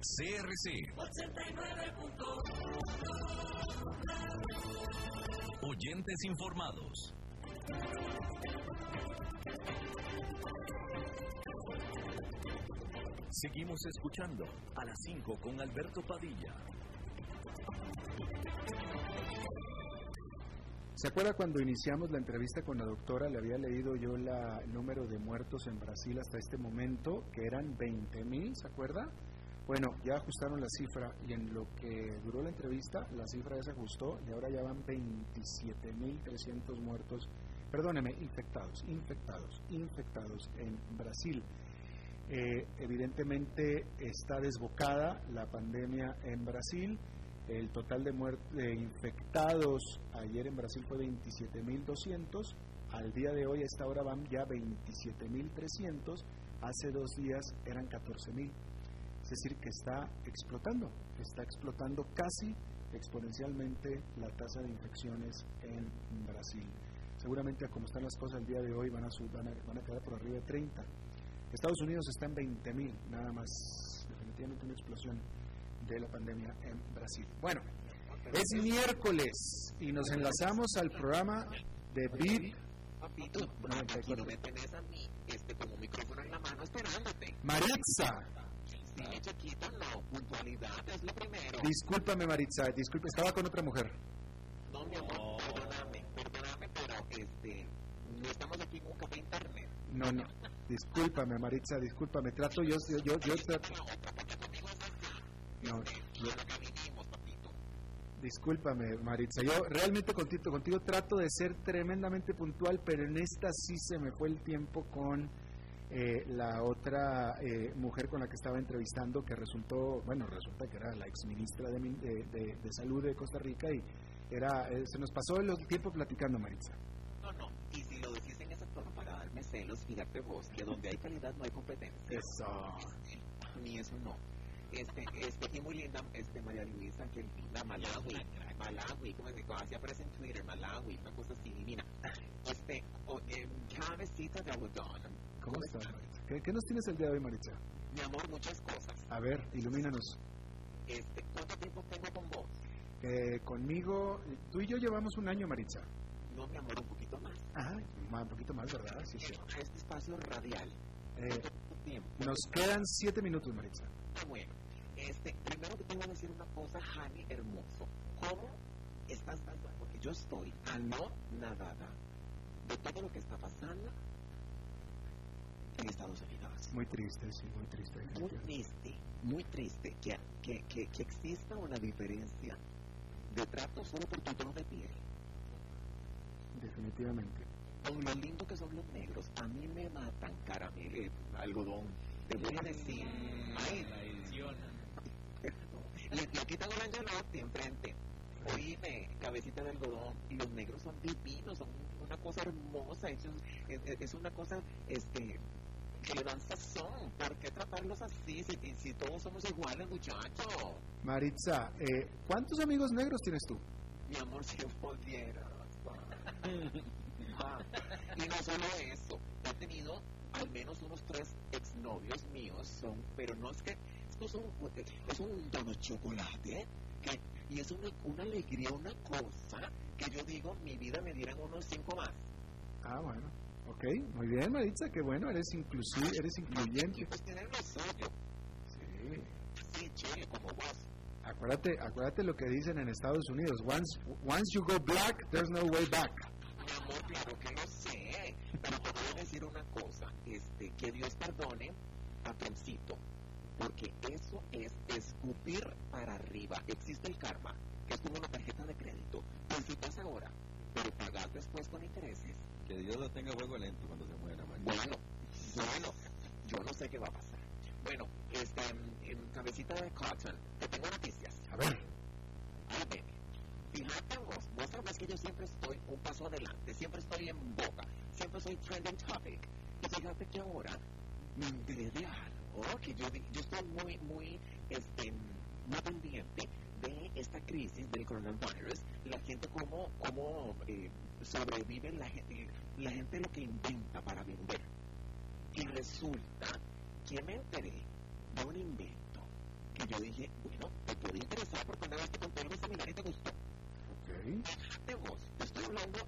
CRC 89. Oyentes informados. Seguimos escuchando a las 5 con Alberto Padilla. ¿Se acuerda cuando iniciamos la entrevista con la doctora? Le había leído yo el número de muertos en Brasil hasta este momento, que eran 20 mil, ¿se acuerda? Bueno, ya ajustaron la cifra y en lo que duró la entrevista, la cifra ya se ajustó y ahora ya van 27.300 muertos, perdóneme, infectados, infectados, infectados en Brasil. Eh, evidentemente está desbocada la pandemia en Brasil. El total de, de infectados ayer en Brasil fue 27.200. Al día de hoy, a esta hora, van ya 27.300. Hace dos días eran 14.000 es decir, que está explotando, está explotando casi exponencialmente la tasa de infecciones en Brasil. Seguramente, como están las cosas el día de hoy, van a, van a, quedar por arriba de 30. Estados Unidos está en 20.000, nada más. Definitivamente una explosión de la pandemia en Brasil. Bueno, es miércoles y nos enlazamos al programa de VIP. Papito, aquí no me tenés a mí este, como micrófono en la mano esperándote. Maritza. Sí, chiquito, no. Puntualidad es lo primero. Discúlpame, Maritza. Disculpe, estaba con otra mujer. No, mi amor, perdóname, perdóname, pero este, no estamos aquí con un café internet. No, no. Discúlpame, Maritza, discúlpame. Trato yo, yo, yo, yo trato. No, este, yo... Discúlpame, Maritza. Yo realmente contigo, contigo trato de ser tremendamente puntual, pero en esta sí se me fue el tiempo con eh, la otra eh, mujer con la que estaba entrevistando, que resultó, bueno, resulta que era la exministra de, de, de, Salud de Costa Rica y era eh, se nos pasó el tiempo platicando, Maritza. No, no, y si lo decís en esa forma para darme celos, fíjate vos, que donde hay calidad no hay competencia. Eso. Ni eso no. Este, este, y muy linda, este, María Luisa, que linda, Malawi, Malawi, como se así aparece en Twitter, Malawi, una cosa así divina. Este, oh, eh, cabecita de algodón. ¿Cómo, estás, ¿Qué, ¿Qué, nos tienes el día de hoy, Maritza? Mi amor, muchas cosas. A ver, ilumínanos. Este, ¿Cuánto tiempo tengo con vos? Eh, conmigo, tú y yo llevamos un año, Maritza. No, mi amor, un poquito más. Ajá, un poquito más, ¿verdad? Sí, sí. Este espacio radial. Eh, nos quedan siete minutos, Maritza. Ah, bueno. Este, primero te tengo que decir una cosa, Jani, hermoso. ¿Cómo estás dando? Porque yo estoy a no nadada de todo lo que está pasando en Estados Unidos. Muy triste, sí, muy triste. Muy triste, muy triste que, que, que, que exista una diferencia de trato solo por tu tono de piel. Definitivamente. Con lo lindo que son los negros, a mí me matan caramelo, eh, algodón. Te voy a decir, ay, y, aquí tengo el Angelotti enfrente. Oíme, cabecita de algodón. Y los negros son divinos, son una cosa hermosa. Es, es, una cosa este, que le dan sazón. ¿Por qué tratarlos así si, si todos somos iguales, muchachos? Maritza, eh, ¿cuántos amigos negros tienes tú? Mi amor, si pudiera. Ah, y no solo eso, he tenido al menos unos tres exnovios míos, son, pero no es que es un, es un tono chocolate, que, y es una, una alegría, una cosa que yo digo, mi vida me dieran unos cinco más. Ah, bueno. Ok, muy bien, Maritza, que bueno, eres inclusive, eres incluyente. Pues. Sí. Sí, chile, como vos. Acuérdate, acuérdate lo que dicen en Estados Unidos. Once, once you go black, there's no way back. Mi amor, claro que lo sé. Pero te voy a decir una cosa. Este, que Dios perdone a Pencito porque eso es escupir para arriba. Existe el karma, que es como una tarjeta de crédito. Necesitas ahora, pero pagas después con intereses. Que Dios lo tenga fuego lento cuando se muera, Bueno, bueno, yo no sé qué va a pasar. Bueno, este, en, cabecita de Cotton, te tengo noticias. A ver. ver, Fíjate vos, vos sabés que yo siempre estoy un paso adelante, siempre estoy en boca, siempre soy trending topic. Y fíjate que ahora me enteré de que yo, yo estoy muy, muy, este, muy pendiente de esta crisis del coronavirus, la gente cómo, cómo eh, sobrevive, la gente, la gente lo que inventa para vender. Y resulta que me enteré de un invento que yo dije, bueno, te puede interesar porque una vez te conté algo similar y te gustó. Ok. De vos, te estoy hablando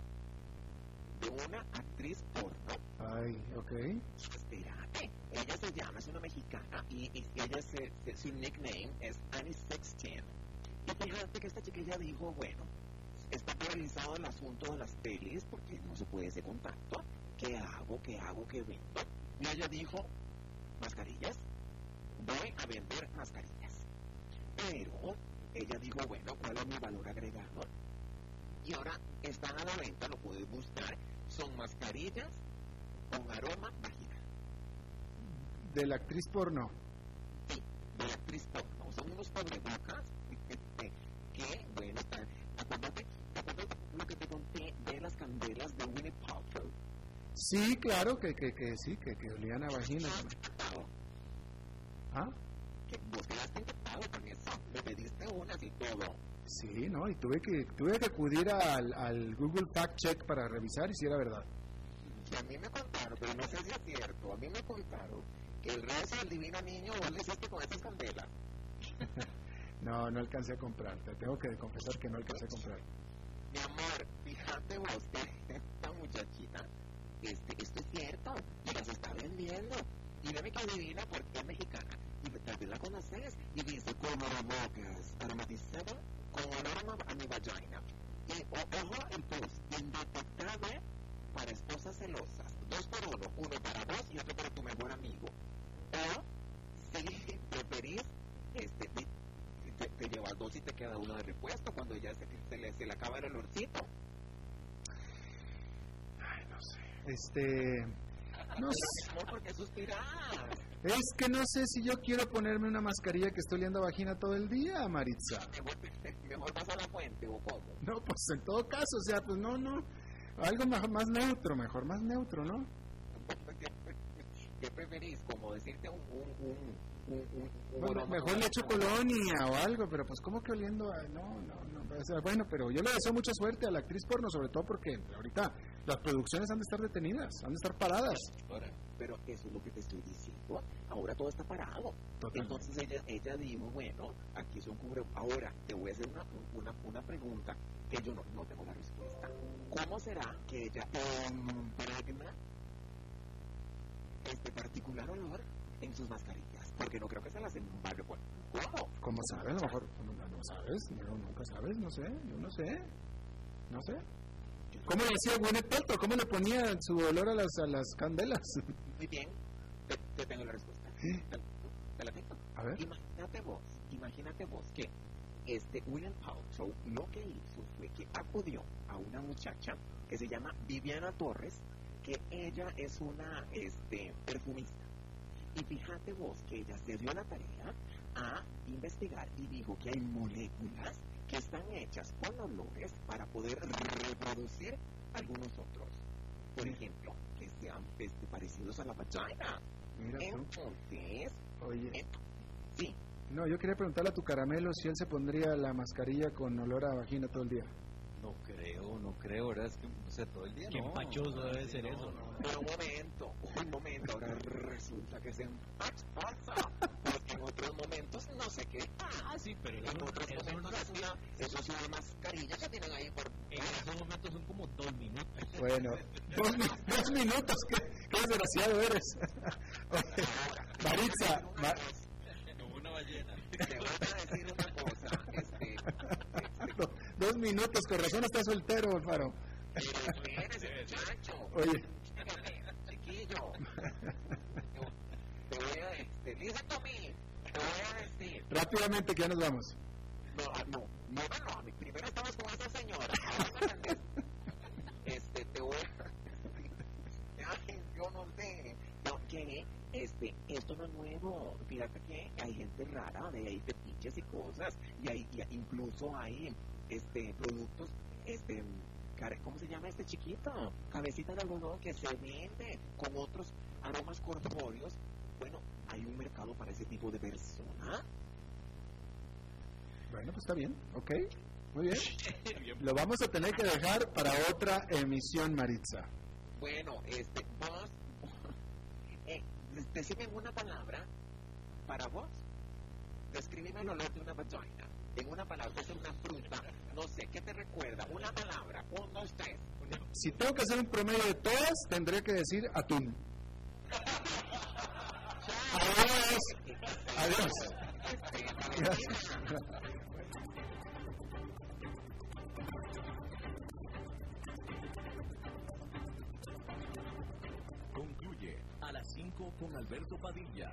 de una actriz porno. Ay, ok. Espérate, ella se llama, es una mexicana y, y ella se, su nickname es Annie Sexton. Y fíjate que esta chiquilla dijo, bueno, está paralizado el asunto de las pelis porque no se puede ese contacto. ¿Qué hago? ¿Qué hago? ¿Qué vendo? Y ella dijo, mascarillas. Voy a vender mascarillas. Pero ella dijo, bueno, ¿cuál es mi valor agregado? Y ahora están a la venta, lo puedes buscar. Son mascarillas con aroma vaginal. ¿De la actriz porno? Sí, de la actriz porno. Son unos cubrebocas Sí, claro, que, que, que sí, que, que olían a vagina. ¿Ah? Que vos quedaste encantado con eso. Me pediste unas y todo. Sí, ¿no? Y tuve que, tuve que acudir al, al Google Fact Check para revisar y si era verdad. a mí me contaron, pero no sé si es cierto, a mí me contaron que el rezo del divino niño vos le hiciste con esas candelas. [LAUGHS] no, no alcancé a comprar, te tengo que confesar que no alcancé a comprar. Mi amor, fíjate vos que [LAUGHS] esta muchachita, este, esto es cierto, y las está vendiendo. Y dame que adivina porque es mexicana. Y tal vez la conoces. Y dice, como bocas aromatizada con aroma a mi vagina. Y ojo el post, indetectable para esposas celosas. Dos por uno, uno para vos y otro para tu mejor amigo. O si preferís, este, te, te llevas dos y te queda uno de repuesto cuando ya se, se le, se le acaba el olorcito. Ay, no sé. Este. No sé. Porque. Es que no sé si yo quiero ponerme una mascarilla que estoy oliendo vagina todo el día, Maritza. Mejor, mejor vas a la fuente o cómo. No, pues en todo caso, o sea, pues no, no. Algo más, más neutro, mejor, más neutro, ¿no? [LAUGHS] ¿Qué preferís? Como decirte un... un, un, un, un- un Bueno, aroma mejor le echo como- colonia o algo, pero pues ¿cómo que oliendo a... No, no, no. bueno, pero yo le deseo mucha suerte a la actriz porno, sobre todo porque ahorita las producciones han de estar detenidas, han de estar paradas. Ahora, Pero eso es lo que te estoy diciendo. Ahora todo está parado. Totalmente. Entonces ella, ella dijo, bueno, aquí son cubre... Ahora, te voy a hacer una, una, una pregunta que yo no, no tengo la respuesta. ¿Cómo será que ella impregna este particular olor en sus mascarillas? Porque no creo que se las embargue. por- ¿Cómo? ¿Cómo sabes? A lo mejor no, no sabes, no, nunca sabes, no sé, yo no sé, no sé. ¿Cómo le hacía Gwyneth Paltrow? ¿Cómo le ponía su olor a las, a las candelas? Muy bien, te, te tengo la respuesta. Te, te la tengo. A ver. Imagínate vos, imagínate vos que este William Paltrow lo que hizo fue que acudió a una muchacha que se llama Viviana Torres, que ella es una este, perfumista. Y fíjate vos que ella se dio la tarea a investigar y dijo que hay moléculas que están hechas con olores para poder reproducir algunos otros. Por ejemplo, que sean parecidos a la vagina. Mira. Entonces, Oye, eh, sí, no, yo quería preguntarle a tu caramelo si él se pondría la mascarilla con olor a vagina todo el día. No creo, no creo, ¿verdad? Es que, o sea, todo el día Qué no. empachoso debe ser No, eso. no. pero un momento, un momento, ahora resulta que se pasa, porque en otros momentos no sé qué Ah, sí, pero En eso, otros eso, momentos es una, eso es una mascarilla que tienen ahí por... en esos momentos son como dos minutos. Bueno, dos, dos minutos, qué, qué desgraciado eres. [LAUGHS] Oye, Maritza, Ma- Como una ballena. Te voy a decir una cosa, este, dos minutos, con razón está soltero, Alfaro. Oye, chiquillo, te voy a, este, listen to me, te voy a decir, rápidamente que ya nos vamos. no, no, no, no, no, primero estamos con esa señora, este, te voy a, ay, yo no sé, no, que, este, esto no es nuevo, fíjate que hay gente rara, de ahí fetiches y cosas, y hay, y incluso hay, este, productos, este, ¿cómo se llama este chiquito? Cabecita de algodón que se vende con otros aromas corpóreos. Bueno, hay un mercado para ese tipo de persona. Bueno, pues está bien, ok. Muy bien. [LAUGHS] Lo vamos a tener que dejar para otra emisión, Maritza. Bueno, este, vos, [LAUGHS] eh, decime una palabra para vos. Descríbeme el olor de una vagina. En una palabra, puede ser una fruta, no sé, ¿qué te recuerda? Una palabra, un, dos, tres. Si tengo que hacer un promedio de todas, tendré que decir atún. Adiós. Adiós. Gracias. Concluye a las 5 con Alberto Padilla.